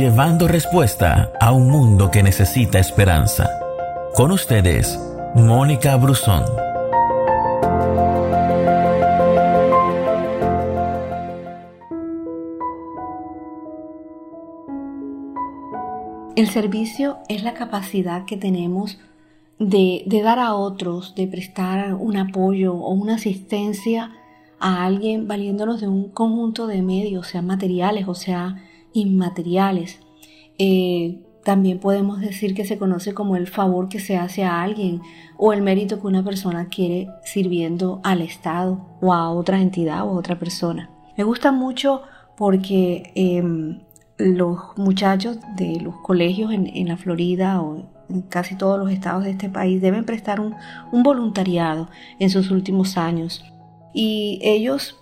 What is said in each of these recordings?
llevando respuesta a un mundo que necesita esperanza. Con ustedes, Mónica Brusón. El servicio es la capacidad que tenemos de, dar a otros, de prestar un apoyo o una asistencia a alguien valiéndonos de un conjunto de medios, sean materiales o sea inmateriales. Eh, también podemos decir que se conoce como el favor que se hace a alguien o el mérito que una persona quiere sirviendo al Estado o a otra entidad o a otra persona. Me gusta mucho porque em, los muchachos de los colegios en, la Florida o en casi todos los estados de este país deben prestar un voluntariado en sus últimos años. Y ellos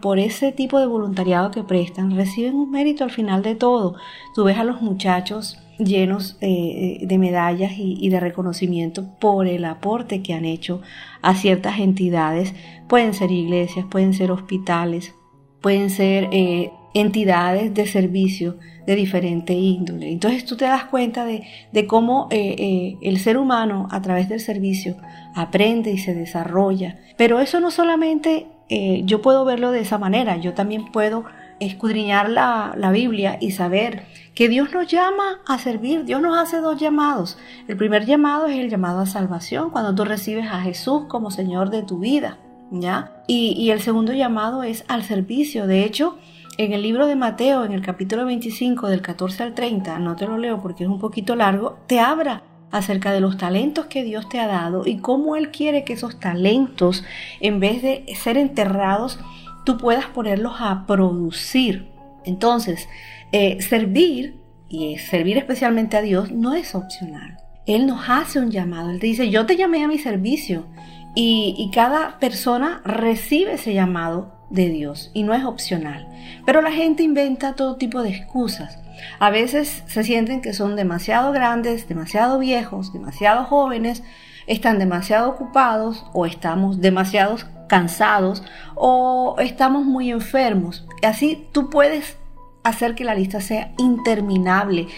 por, ese tipo de voluntariado que prestan, reciben un mérito al final de todo. Tú ves a los muchachos llenos eh, de medallas y, de reconocimiento por el aporte que han hecho a ciertas entidades. Pueden ser iglesias, pueden ser hospitales, pueden ser eh, entidades de servicio de diferente índole. Entonces tú te das cuenta de, cómo eh, el ser humano a través del servicio aprende y se desarrolla. Pero eso no solamente eh, yo puedo verlo de esa manera, yo también puedo escudriñar la, la, Biblia y saber que Dios nos llama a servir, Dios nos hace dos llamados. El primer llamado es el llamado a salvación, cuando tú recibes a Jesús como Señor de tu vida, ¿ya? Y, y el segundo llamado es al servicio. De hecho, en el libro de Mateo, en el capítulo 25, del 14 al 30, no te lo leo porque es un poquito largo, te habla acerca de los talentos que Dios te ha dado y cómo Él quiere que esos talentos, en vez de ser enterrados, tú puedas ponerlos a producir. Entonces, eh, servir, y servir especialmente a Dios, no es opcional. Él nos hace un llamado. Él te dice, yo te llamé a mi servicio. Y, y cada persona recibe ese llamado de Dios y no es opcional. Pero la gente inventa todo tipo de excusas. A veces se sienten que son demasiado grandes, demasiado viejos, demasiado jóvenes, están demasiado ocupados o estamos demasiado cansados o estamos muy enfermos. Así tú puedes hacer que la lista sea interminable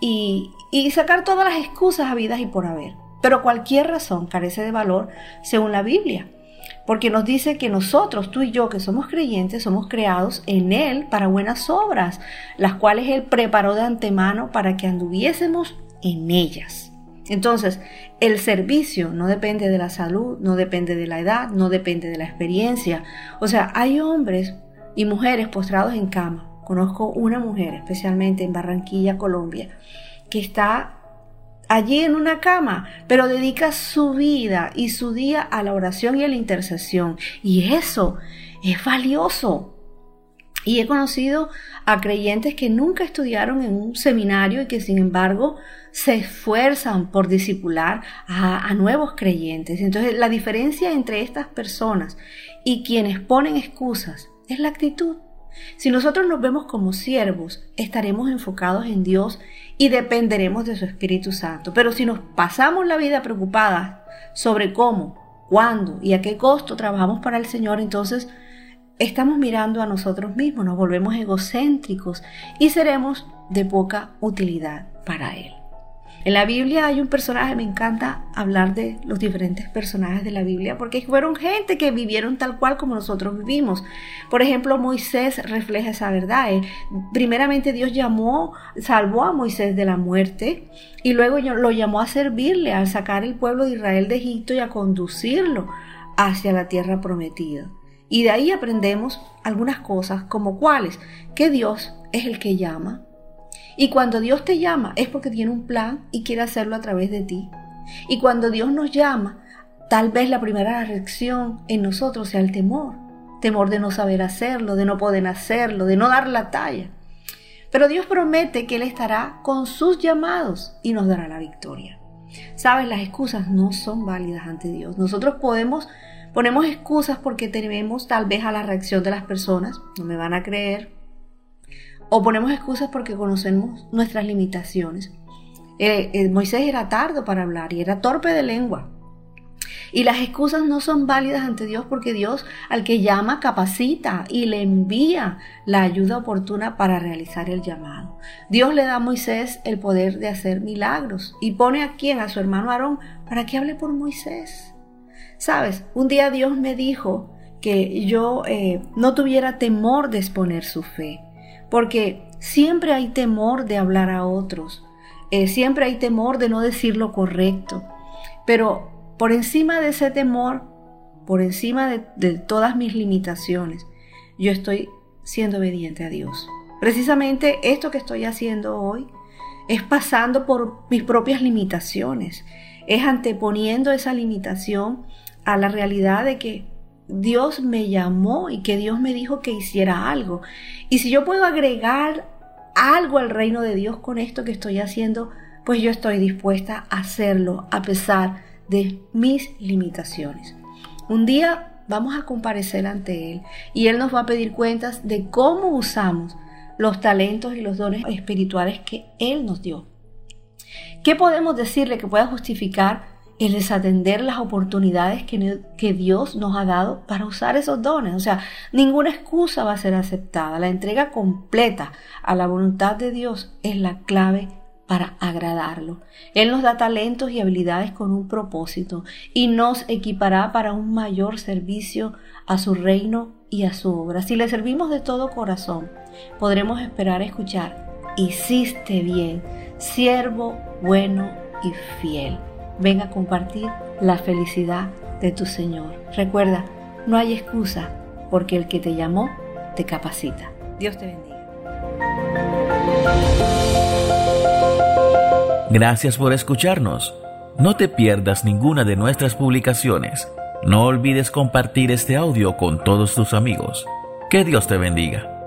y, y sacar todas las excusas habidas y por haber. Pero cualquier razón carece de valor según la Biblia porque nos dice que nosotros, tú y yo, que somos creyentes, somos creados en Él para buenas obras, las cuales Él preparó de antemano para que anduviésemos en ellas. Entonces, el servicio no depende de la salud, no depende de la edad, no depende de la experiencia. O sea, hay hombres y mujeres postrados en cama. Conozco una mujer, especialmente en Barranquilla, Colombia, que está allí en una cama, pero dedica su vida y su día a la oración y a la intercesión. Y eso es valioso. Y he conocido a creyentes que nunca estudiaron en un seminario y que sin embargo se esfuerzan por discipular a, a, nuevos creyentes. Entonces la diferencia entre estas personas y quienes ponen excusas es la actitud. Si nosotros nos vemos como siervos, estaremos enfocados en Dios y dependeremos de su Espíritu Santo. Pero si nos pasamos la vida preocupadas sobre cómo, cuándo y a qué costo trabajamos para el Señor, entonces estamos mirando a nosotros mismos, nos volvemos egocéntricos y seremos de poca utilidad para Él. En la Biblia hay un personaje, me encanta hablar de los diferentes personajes de la Biblia, porque fueron gente que vivieron tal cual como nosotros vivimos. Por ejemplo, Moisés refleja esa verdad. ¿eh? Dios llamó, salvó a Moisés de la muerte y luego lo llamó a servirle, al sacar el pueblo de Israel de Egipto y a conducirlo hacia la tierra prometida. Y de ahí aprendemos algunas cosas como cuáles, que Dios es el que llama, y cuando Dios te llama es porque tiene un plan y quiere hacerlo a través de ti. Y cuando Dios nos llama, tal vez la primera reacción en nosotros sea el temor. Temor de no saber hacerlo, de no poder hacerlo, de no dar la talla. Pero Dios promete que Él estará con sus llamados y nos dará la victoria. Sabes, las excusas no son válidas ante Dios. Nosotros podemos, ponemos excusas porque tememos tal vez a la reacción de las personas. No me van a creer, o ponemos excusas porque conocemos nuestras limitaciones. Eh, eh, Moisés era tardo para hablar y era torpe de lengua. Y las excusas no son válidas ante Dios porque Dios al que llama capacita y le envía la ayuda oportuna para realizar el llamado. Dios le da a Moisés el poder de hacer milagros y pone a quien, a su hermano Aarón, para que hable por Moisés. Sabes, un día Dios me dijo que yo eh, no tuviera temor de exponer su fe, porque siempre hay temor de hablar a otros, eh, siempre hay temor de no decir lo correcto, pero por encima de ese temor, por encima de, de todas mis limitaciones, yo estoy siendo obediente a Dios. Precisamente esto que estoy haciendo hoy es pasando por mis propias limitaciones, es anteponiendo esa limitación a la realidad de que Dios me llamó y que Dios me dijo que hiciera algo. Y si yo puedo agregar algo al reino de Dios con esto que estoy haciendo, pues yo estoy dispuesta a hacerlo a pesar de mis limitaciones. Un día vamos a comparecer ante Él y Él nos va a pedir cuentas de cómo usamos los talentos y los dones espirituales que Él nos dio. ¿Qué podemos decirle que pueda justificar el desatender las oportunidades que, que, Dios nos ha dado para usar esos dones. O sea, ninguna excusa va a ser aceptada. La entrega completa a la voluntad de Dios es la clave para agradarlo. Él nos da talentos y habilidades con un propósito y nos equipará para un mayor servicio a su reino y a su obra. Si le servimos de todo corazón, podremos esperar escuchar, hiciste bien, siervo bueno y fiel ven a compartir la felicidad de tu Señor. Recuerda, no hay excusa porque el que te llamó te capacita. Dios te bendiga. Gracias por escucharnos. No te pierdas ninguna de nuestras publicaciones. No olvides compartir este audio con todos tus amigos. Que Dios te bendiga.